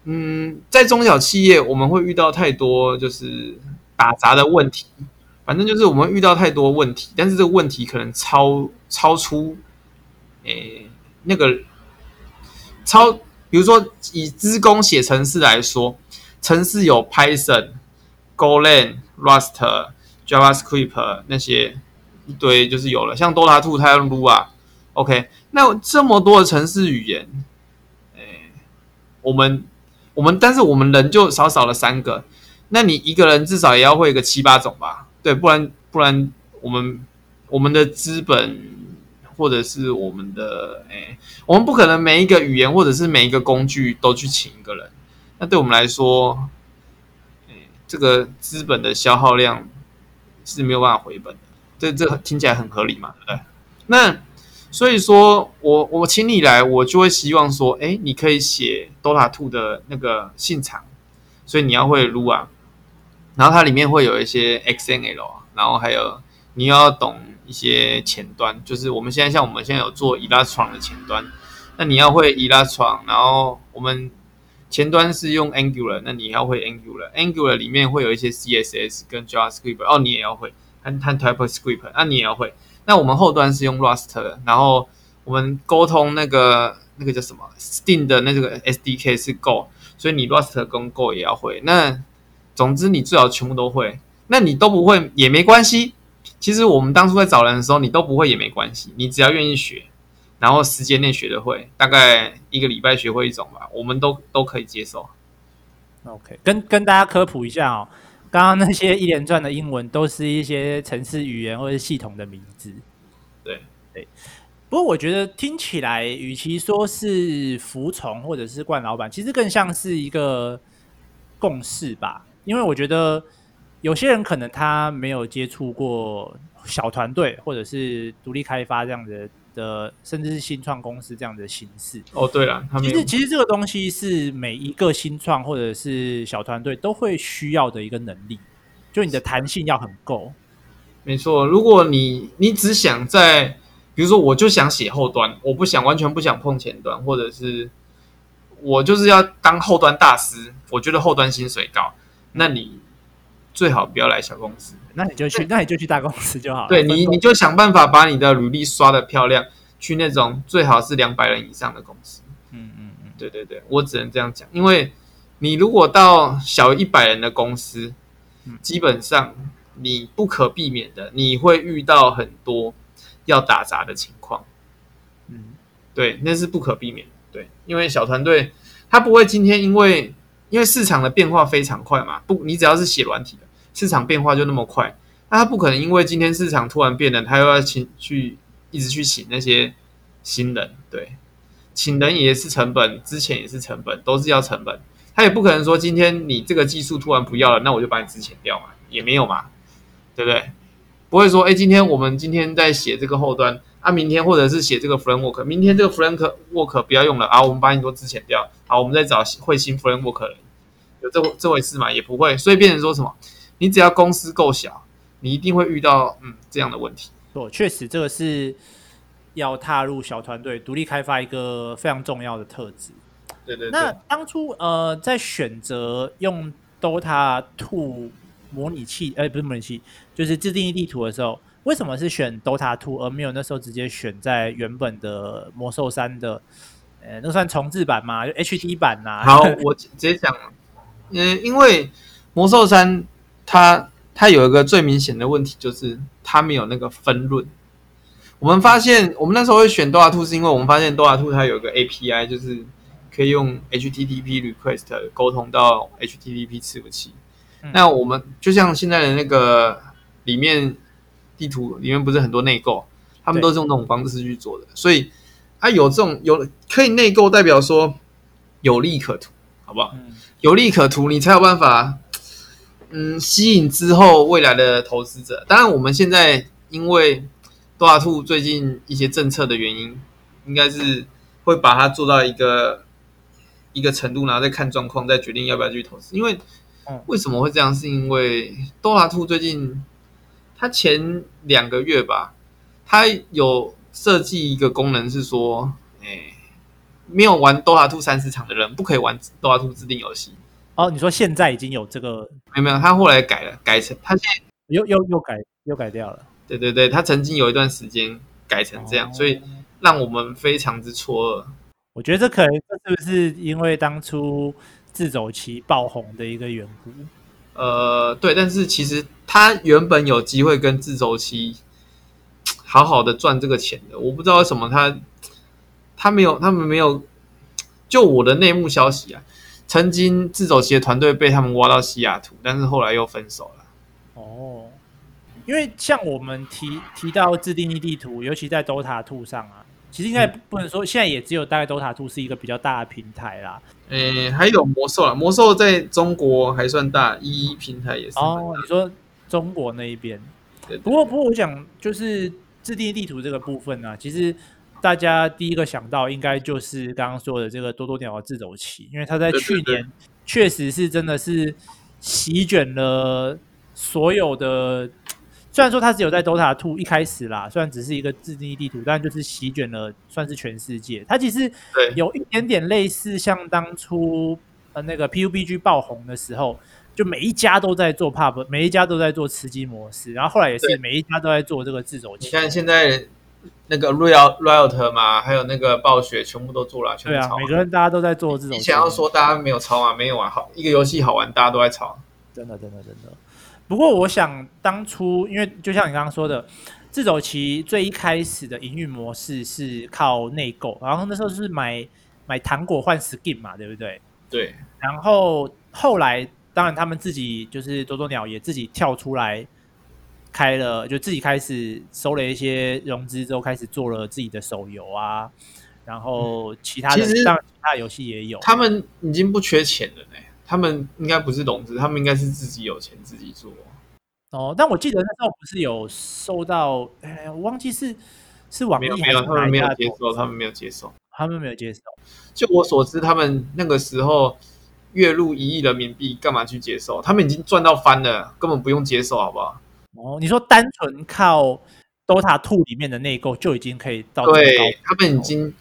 嗯，在中小企业我们会遇到太多就是。打杂的问题，反正就是我们遇到太多问题，但是这个问题可能超超出，诶、那个超，比如说以资工写程式来说，程式有 Python、Golang、Rust、JavaScript 那些一堆，就是有了。像 Dota 2它用 Lua，OK，那这么多的程式语言，我们我们，但是我们人就少少了三个。那你一个人至少也要会个七八种吧？对，不然不然我们我们的资本或者是我们的哎，我们不可能每一个语言或者是每一个工具都去请一个人。那对我们来说，哎，这个资本的消耗量是没有办法回本的。这这听起来很合理嘛？对不对？那所以说我我请你来，我就会希望说，哎，你可以写 Dota 2的那个信长，所以你要会撸啊。然后它里面会有一些 XML，然后还有你要懂一些前端，就是我们现在像我们现在有做 Elastron 的前端，那你要会 Elastron，然后我们前端是用 Angular，那你要会 Angular，Angular 里面会有一些 CSS 跟 JavaScript，哦，你也要会，和和 TypeScript，那你也要会。那我们后端是用 Rust，然后我们沟通那个那个叫什么 Steam 的那个 SDK 是 Go，所以你 Rust 跟 Go 也要会。那总之，你最好全部都会。那你都不会也没关系。其实我们当初在找人的时候，你都不会也没关系。你只要愿意学，然后时间内学得会，大概一个礼拜学会一种吧，我们都都可以接受。OK，跟跟大家科普一下哦，刚刚那些一连串的英文都是一些城市语言或者系统的名字。对对。不过我觉得听起来，与其说是服从或者是惯老板，其实更像是一个共识吧。因为我觉得有些人可能他没有接触过小团队或者是独立开发这样的的，甚至是新创公司这样的形式。哦，对了，其实其实这个东西是每一个新创或者是小团队都会需要的一个能力，就你的弹性要很够。没错，如果你你只想在，比如说我就想写后端，我不想完全不想碰前端，或者是我就是要当后端大师，我觉得后端薪水高。那你最好不要来小公司，那你就去，那你就去大公司就好了。对你，你就想办法把你的履历刷的漂亮，去那种最好是两百人以上的公司。嗯嗯嗯，对对对，我只能这样讲，因为你如果到小一百人的公司，基本上你不可避免的，你会遇到很多要打杂的情况。嗯，对，那是不可避免的。对，因为小团队他不会今天因为。因为市场的变化非常快嘛，不，你只要是写软体的，市场变化就那么快，那他不可能因为今天市场突然变了，他又要请去一直去请那些新人，对，请人也是成本，之前也是成本，都是要成本，他也不可能说今天你这个技术突然不要了，那我就把你之前掉嘛，也没有嘛，对不对？不会说，哎，今天我们今天在写这个后端，啊，明天或者是写这个 framework，明天这个 framework 不要用了啊，我们把你都之前掉，好，我们再找会新 framework 人。有这这回事嘛？也不会，所以变成说什么？你只要公司够小，你一定会遇到嗯这样的问题。对，确实，这个是要踏入小团队独立开发一个非常重要的特质。对对对。那当初呃，在选择用 Dota Two 模拟器，哎，不是模拟器，就是自定义地图的时候，为什么是选 Dota Two 而没有那时候直接选在原本的魔兽三的？呃，那算重置版吗？就 HD 版呐、啊？好，[LAUGHS] 我直接讲。嗯，因为魔兽三它它有一个最明显的问题，就是它没有那个分论。我们发现，我们那时候会选 Dota 2，是因为我们发现 Dota 2它有一个 API，就是可以用 HTTP request 沟通到 HTTP 伺服器。嗯、那我们就像现在的那个里面地图里面不是很多内购，他们都是用这种方式去做的。所以，啊，有这种有可以内购，代表说有利可图，好不好？嗯、有利可图，你才有办法，嗯，吸引之后未来的投资者。当然，我们现在因为多拉兔最近一些政策的原因，应该是会把它做到一个一个程度，然后再看状况，再决定要不要继续投资。因为为什么会这样？是因为多拉兔最近，它前两个月吧，它有设计一个功能，是说，哎，没有玩多拉兔三十场的人不可以玩多拉兔自定游戏。哦，你说现在已经有这个？没有没有，他后来改了，改成他现在又又又改又改掉了。对对对，他曾经有一段时间改成这样，哦、所以让我们非常之错愕。我觉得这可能是不是因为当初自走棋爆红的一个缘故？呃，对，但是其实他原本有机会跟自走棋好好的赚这个钱的，我不知道为什么他他没有，他们没有。就我的内幕消息啊，曾经自走棋的团队被他们挖到西雅图，但是后来又分手了。哦，因为像我们提提到自定义地图，尤其在 Dota Two 上啊。其实应该不能说，现在也只有大概 Dota Two 是一个比较大的平台啦。诶，还有魔兽啊，魔兽在中国还算大，一一平台也是。哦，你说中国那一边？不过，不过我想就是自定义地图这个部分呢、啊，其实大家第一个想到应该就是刚刚说的这个多多鸟的自走棋，因为它在去年确实是真的是席卷了所有的。虽然说它只有在 Dota 2一开始啦，虽然只是一个自定义地图，但就是席卷了，算是全世界。它其实有一点点类似像当初呃那个 PUBG 爆红的时候，就每一家都在做 Pub，每一家都在做吃鸡模式，然后后来也是每一家都在做这个自走棋。你看现在那个 Riot Riot 嘛，还有那个暴雪，全部都做了，全部对啊，每个人大家都在做这种。你想要说大家没有抄啊？没有啊，好，一个游戏好玩，大家都在抄。真的，真的，真的。不过，我想当初，因为就像你刚刚说的，自走棋最一开始的营运模式是靠内购，然后那时候是买买糖果换 skin 嘛，对不对？对。然后后来，当然他们自己就是多多鸟也自己跳出来开了，就自己开始收了一些融资之后，开始做了自己的手游啊，然后其他的其实当然其他游戏也有。他们已经不缺钱了呢。他们应该不是融资，他们应该是自己有钱自己做。哦，但我记得那时候不是有收到，哎，我忘记是是网易没有，他们没有接受，他们没有接受，他们没有接受。就我所知，他们那个时候月入一亿人民币，干嘛去接受？他们已经赚到翻了，根本不用接受，好不好？哦，你说单纯靠 Dota Two 里面的内购就已经可以到？对，他们已经，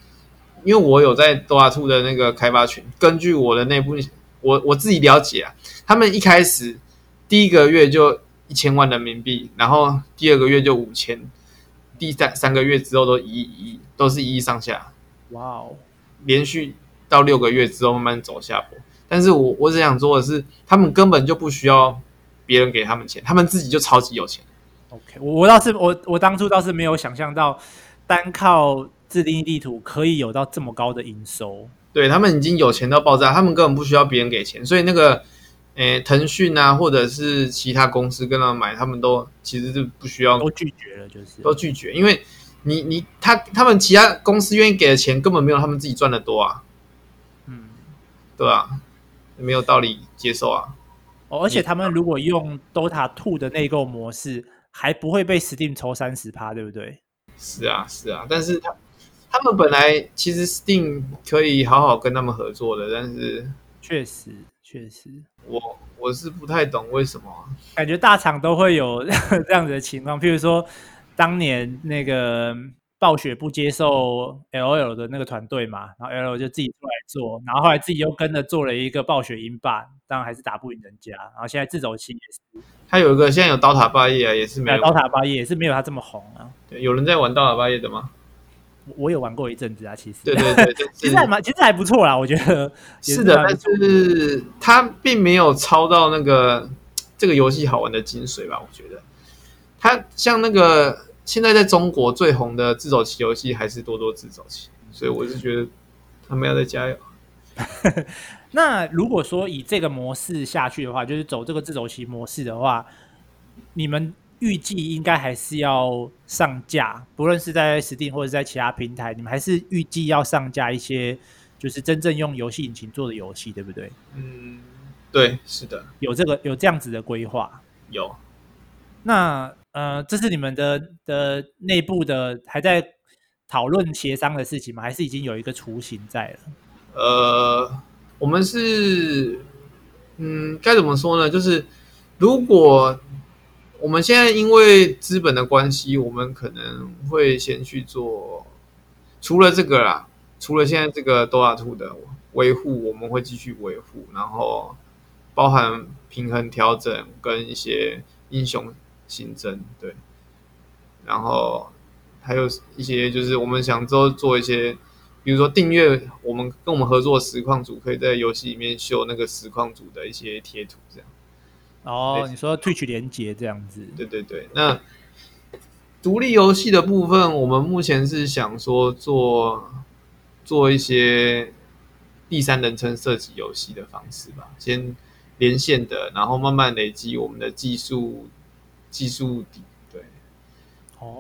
因为我有在 Dota Two 的那个开发群，根据我的内部。我我自己了解啊，他们一开始第一个月就一千万人民币，然后第二个月就五千，第三三个月之后都一亿一亿，都是一亿上下。哇哦！连续到六个月之后慢慢走下坡，但是我我只想说的是，他们根本就不需要别人给他们钱，他们自己就超级有钱。OK，我我倒是我我当初倒是没有想象到，单靠自定义地图可以有到这么高的营收。对，他们已经有钱到爆炸，他们根本不需要别人给钱，所以那个，诶，腾讯啊，或者是其他公司跟他们买，他们都其实是不需要，都拒绝了，就是都拒绝，因为你你他他们其他公司愿意给的钱根本没有他们自己赚的多啊，嗯，对啊，没有道理接受啊。哦，而且他们如果用 Dota Two 的内购模式，还不会被 Steam 抽三十趴，对不对？是啊，是啊，但是他。他们本来其实 Steam 可以好好跟他们合作的，但是确实确实，我我是不太懂为什么，感觉大厂都会有 [LAUGHS] 这样子的情况。譬如说，当年那个暴雪不接受 LOL 的那个团队嘛，然后 LOL 就自己出来做，然后后来自己又跟着做了一个暴雪英霸，当然还是打不赢人家。然后现在自走棋也是，他有一个现在有刀塔霸业啊，也是没有刀塔霸业也是没有他这么红啊。对，有人在玩刀塔霸业的吗？我有玩过一阵子啊，其实对对对，[LAUGHS] 其实还蛮，其实还不错啦，我觉得 [LAUGHS] 是，的，但是它并没有抄到那个这个游戏好玩的精髓吧？我觉得它像那个现在在中国最红的自走棋游戏还是多多自走棋，所以我是觉得他们要再加油。[LAUGHS] 那如果说以这个模式下去的话，就是走这个自走棋模式的话，你们预计应该还是要上架，不论是在 Steam 或者在其他平台，你们还是预计要上架一些，就是真正用游戏引擎做的游戏，对不对？嗯，对，是的，有这个有这样子的规划。有。那呃，这是你们的的内部的还在讨论协商的事情吗？还是已经有一个雏形在了？呃，我们是，嗯，该怎么说呢？就是如果我们现在因为资本的关系，我们可能会先去做，除了这个啦，除了现在这个 Dota Two 的维护，我们会继续维护，然后包含平衡调整跟一些英雄新增，对，然后还有一些就是我们想做做一些，比如说订阅，我们跟我们合作的实况组可以在游戏里面秀那个实况组的一些贴图，这样。哦，你说 Twitch 连接这样子？对对对。那独立游戏的部分，我们目前是想说做做一些第三人称射击游戏的方式吧，先连线的，然后慢慢累积我们的技术。技术底对，哦，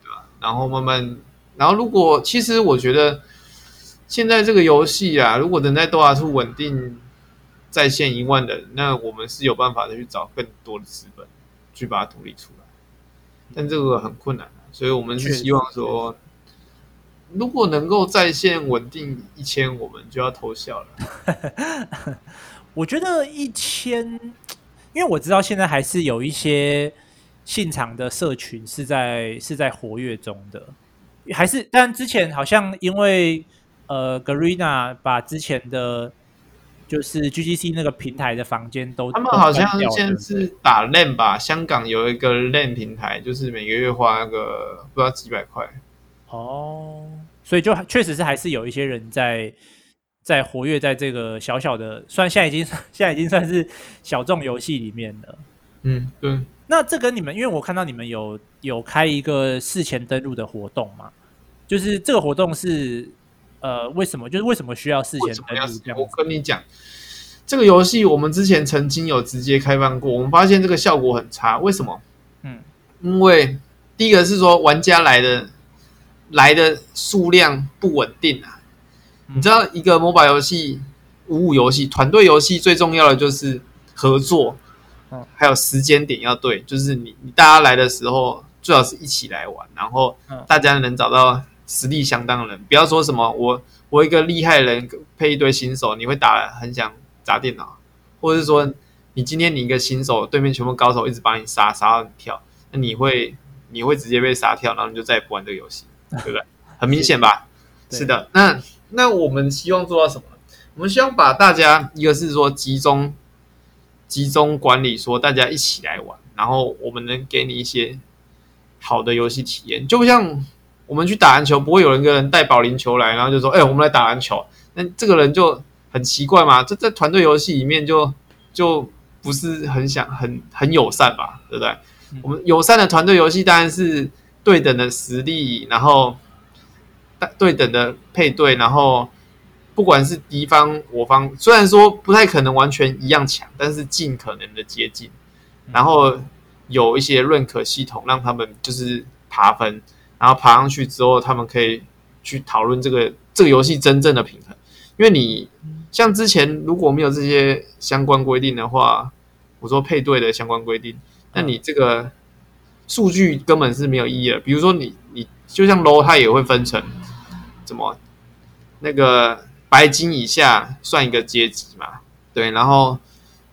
对吧？然后慢慢，然后如果其实我觉得现在这个游戏啊，如果能在 Dota 2稳定在线一万人，那我们是有办法的去找更多的资本去把它独立出来，但这个很困难，所以我们是希望说，如果能够在线稳定一千，我们就要偷笑了。[LAUGHS] 我觉得一千，因为我知道现在还是有一些。现场的社群是在是在活跃中的，还是？但之前好像因为呃，Garena 把之前的，就是 GGC 那个平台的房间都他们好像现在是打 LAN 吧？香港有一个 LAN 平台，就是每个月花那个不知道几百块。哦，所以就确实是还是有一些人在在活跃在这个小小的，算现在已经 [LAUGHS] 现在已经算是小众游戏里面了。嗯，对。那这跟你们，因为我看到你们有有开一个事前登录的活动嘛，就是这个活动是呃为什么？就是为什么需要事前登录这样？我跟你讲，这个游戏我们之前曾经有直接开放过，我们发现这个效果很差。为什么？嗯，因为第一个是说玩家来的来的数量不稳定啊。你知道，一个 MOBA 游戏、五五游戏、团队游戏最重要的就是合作。还有时间点要对，就是你你大家来的时候最好是一起来玩，然后大家能找到实力相当的人，不要说什么我我一个厉害的人配一堆新手，你会打很想砸电脑，或者是说你今天你一个新手，对面全部高手一直把你杀杀到你跳，那你会你会直接被杀跳，然后你就再也不玩这个游戏，[LAUGHS] 对不对？很明显吧？是的，那那我们希望做到什么？我们希望把大家一个是说集中。集中管理，说大家一起来玩，然后我们能给你一些好的游戏体验。就像我们去打篮球，不会有人一个人带保龄球来，然后就说：“哎、我们来打篮球。”那这个人就很奇怪嘛。这在团队游戏里面就就不是很想很很友善吧？对不对？我们友善的团队游戏当然是对等的实力，然后对等的配对，然后。不管是敌方我方，虽然说不太可能完全一样强，但是尽可能的接近。然后有一些 rank 系统让他们就是爬分，然后爬上去之后，他们可以去讨论这个这个游戏真正的平衡。因为你像之前如果没有这些相关规定的话，我说配对的相关规定，那你这个数据根本是没有意义的。比如说你你就像 low，它也会分成怎么那个。白金以下算一个阶级嘛？对，然后，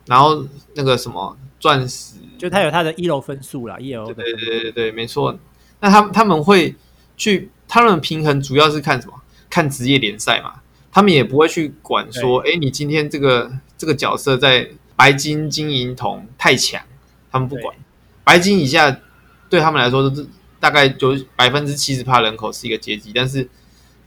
然后那个什么钻石，就它有它的一楼分数啦，一楼。对对对对对，没错。那他们他们会去，他们平衡主要是看什么？看职业联赛嘛。他们也不会去管说，哎，你今天这个这个角色在白金、金银、铜太强，他们不管。白金以下对他们来说，都是大概就百分之七十趴人口是一个阶级，但是。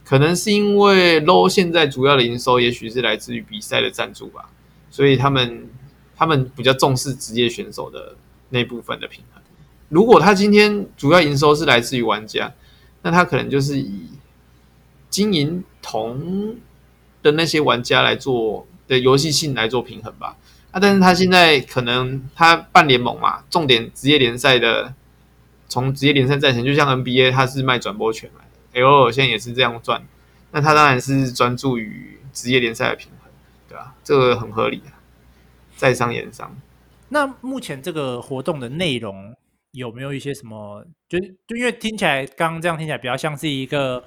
可能是因为 LOL 现在主要的营收，也许是来自于比赛的赞助吧，所以他们他们比较重视职业选手的那部分的平衡。如果他今天主要营收是来自于玩家，那他可能就是以金银铜的那些玩家来做的游戏性来做平衡吧。啊，但是他现在可能他办联盟嘛，重点职业联赛的从职业联赛赚钱，就像 NBA，他是卖转播权来，L 现在也是这样赚。那他当然是专注于职业联赛的平衡，对吧？这个很合理啊，在商言商。那目前这个活动的内容有没有一些什么？就就因为听起来刚刚这样听起来比较像是一个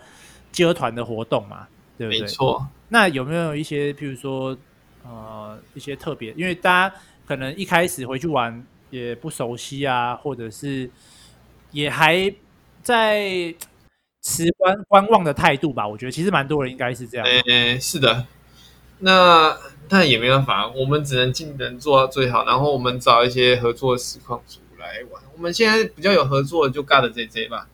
接团的活动嘛，对不对？没错。那有没有一些，譬如说呃一些特别？因为大家可能一开始回去玩也不熟悉啊，或者是也还在。持观观望的态度吧，我觉得其实蛮多人应该是这样。诶、欸，是的，那但也没办法，我们只能尽能做到最好。然后我们找一些合作的实况组来玩。我们现在比较有合作的就 God JJ 吧，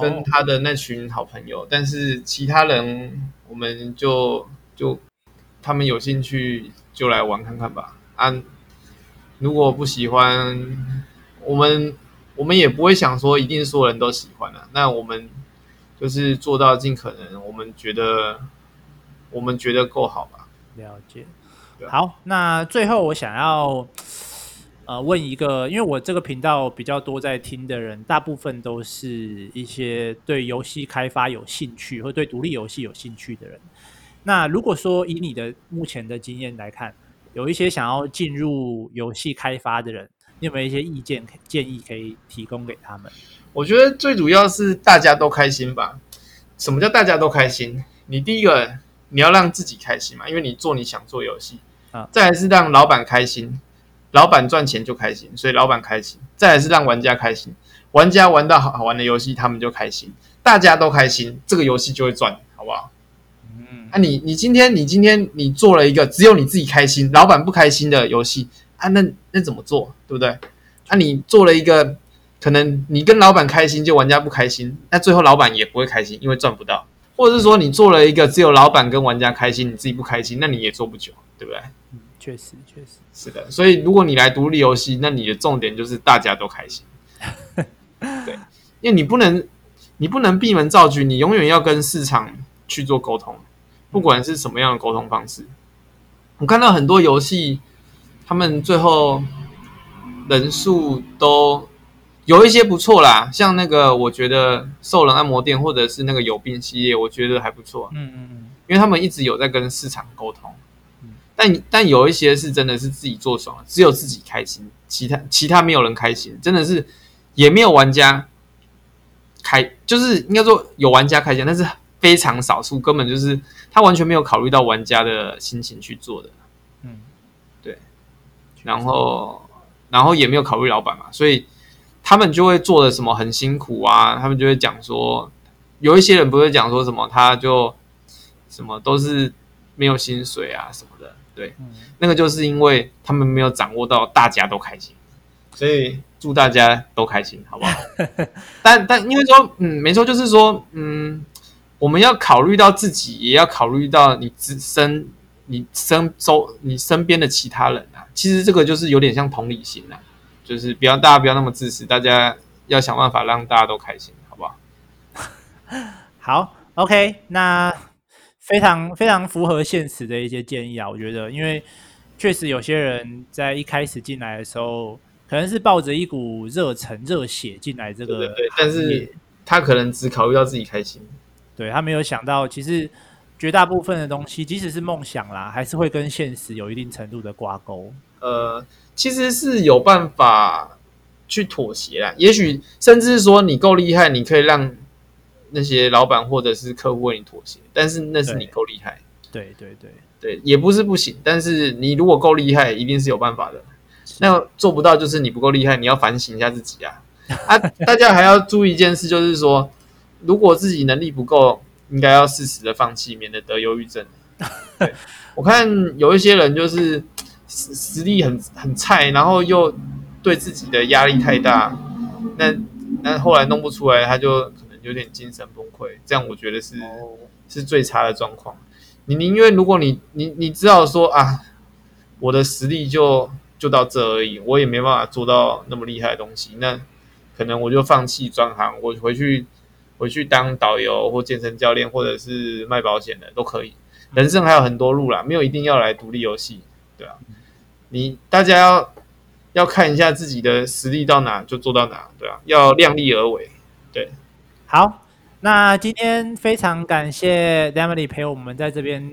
跟他的那群好朋友。但是其他人，我们就就他们有兴趣就来玩看看吧。啊，如果不喜欢，我们我们也不会想说一定所有人都喜欢啊。那我们。就是做到尽可能，我们觉得我们觉得够好吧？了解。好，那最后我想要呃问一个，因为我这个频道比较多在听的人，大部分都是一些对游戏开发有兴趣或对独立游戏有兴趣的人。那如果说以你的目前的经验来看，有一些想要进入游戏开发的人，你有没有一些意见建议可以提供给他们？我觉得最主要是大家都开心吧。什么叫大家都开心？你第一个你要让自己开心嘛，因为你做你想做游戏啊。再来是让老板开心，老板赚钱就开心，所以老板开心。再来是让玩家开心，玩家玩到好好玩的游戏，他们就开心。大家都开心，这个游戏就会赚，好不好？嗯。啊你，你你今天你今天你做了一个只有你自己开心，老板不开心的游戏啊，那那怎么做？对不对？啊，你做了一个。可能你跟老板开心，就玩家不开心，那最后老板也不会开心，因为赚不到。或者是说，你做了一个只有老板跟玩家开心，你自己不开心，那你也做不久，对不对？嗯，确实，确实是的。所以，如果你来独立游戏，那你的重点就是大家都开心。[LAUGHS] 对，因为你不能，你不能闭门造车，你永远要跟市场去做沟通，不管是什么样的沟通方式。我看到很多游戏，他们最后人数都。有一些不错啦，像那个我觉得兽人按摩店或者是那个有病系列，我觉得还不错。嗯嗯嗯，因为他们一直有在跟市场沟通。嗯，但但有一些是真的是自己做爽了，只有自己开心，其他其他没有人开心，真的是也没有玩家开，就是应该说有玩家开心，但是非常少数，根本就是他完全没有考虑到玩家的心情去做的。嗯，对，然后然后也没有考虑老板嘛，所以。他们就会做的什么很辛苦啊，他们就会讲说，有一些人不会讲说什么，他就什么都是没有薪水啊什么的，对，嗯、那个就是因为他们没有掌握到大家都开心，所以祝大家都开心，好不好？[LAUGHS] 但但因为说，嗯，没错，就是说，嗯，我们要考虑到自己，也要考虑到你自身、你身周、你身边的其他人啊。其实这个就是有点像同理心啊。就是不要大家不要那么自私，大家要想办法让大家都开心，好不好？[LAUGHS] 好，OK，那非常非常符合现实的一些建议啊，我觉得，因为确实有些人在一开始进来的时候，可能是抱着一股热忱、热血进来这个，对，对，对，但是他可能只考虑到自己开心，对，他没有想到，其实绝大部分的东西，即使是梦想啦，还是会跟现实有一定程度的挂钩，呃。其实是有办法去妥协啦，也许甚至是说你够厉害，你可以让那些老板或者是客户为你妥协，但是那是你够厉害。对对对对，也不是不行，但是你如果够厉害，一定是有办法的。那做不到就是你不够厉害，你要反省一下自己啊！啊，大家还要注意一件事，就是说，如果自己能力不够，应该要适时的放弃，免得得忧郁症。我看有一些人就是。实实力很很菜，然后又对自己的压力太大，那那后来弄不出来，他就可能有点精神崩溃。这样我觉得是是最差的状况。你宁愿如果你你你知道说啊，我的实力就就到这而已，我也没办法做到那么厉害的东西，那可能我就放弃转行，我回去回去当导游或健身教练，或者是卖保险的都可以。人生还有很多路啦，没有一定要来独立游戏，对啊。你大家要要看一下自己的实力到哪就做到哪，对啊，要量力而为。对，好，那今天非常感谢 Damity 陪我们在这边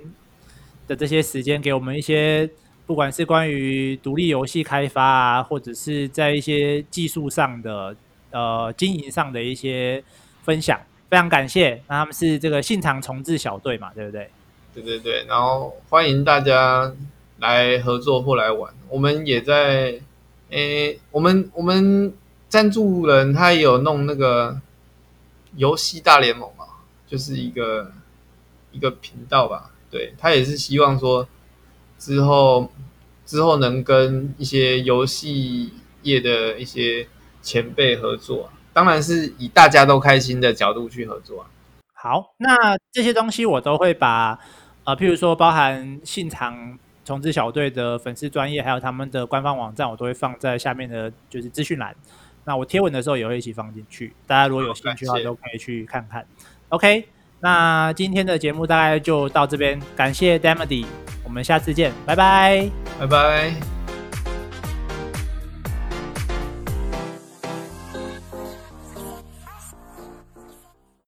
的这些时间，给我们一些不管是关于独立游戏开发啊，或者是在一些技术上的呃经营上的一些分享，非常感谢。那他们是这个信长重置小队嘛，对不对？对对对，然后欢迎大家来合作或来玩，我们也在。诶，我们我们赞助人他也有弄那个游戏大联盟嘛，就是一个一个频道吧。对，他也是希望说之后之后能跟一些游戏业的一些前辈合作，当然是以大家都开心的角度去合作啊。好，那这些东西我都会把呃，譬如说包含信长。重置小队的粉丝专业，还有他们的官方网站，我都会放在下面的，就是资讯栏。那我贴文的时候也会一起放进去，大家如果有兴趣的话，都可以去看看。OK，那今天的节目大概就到这边，感谢 Damody，我们下次见，拜拜，拜拜。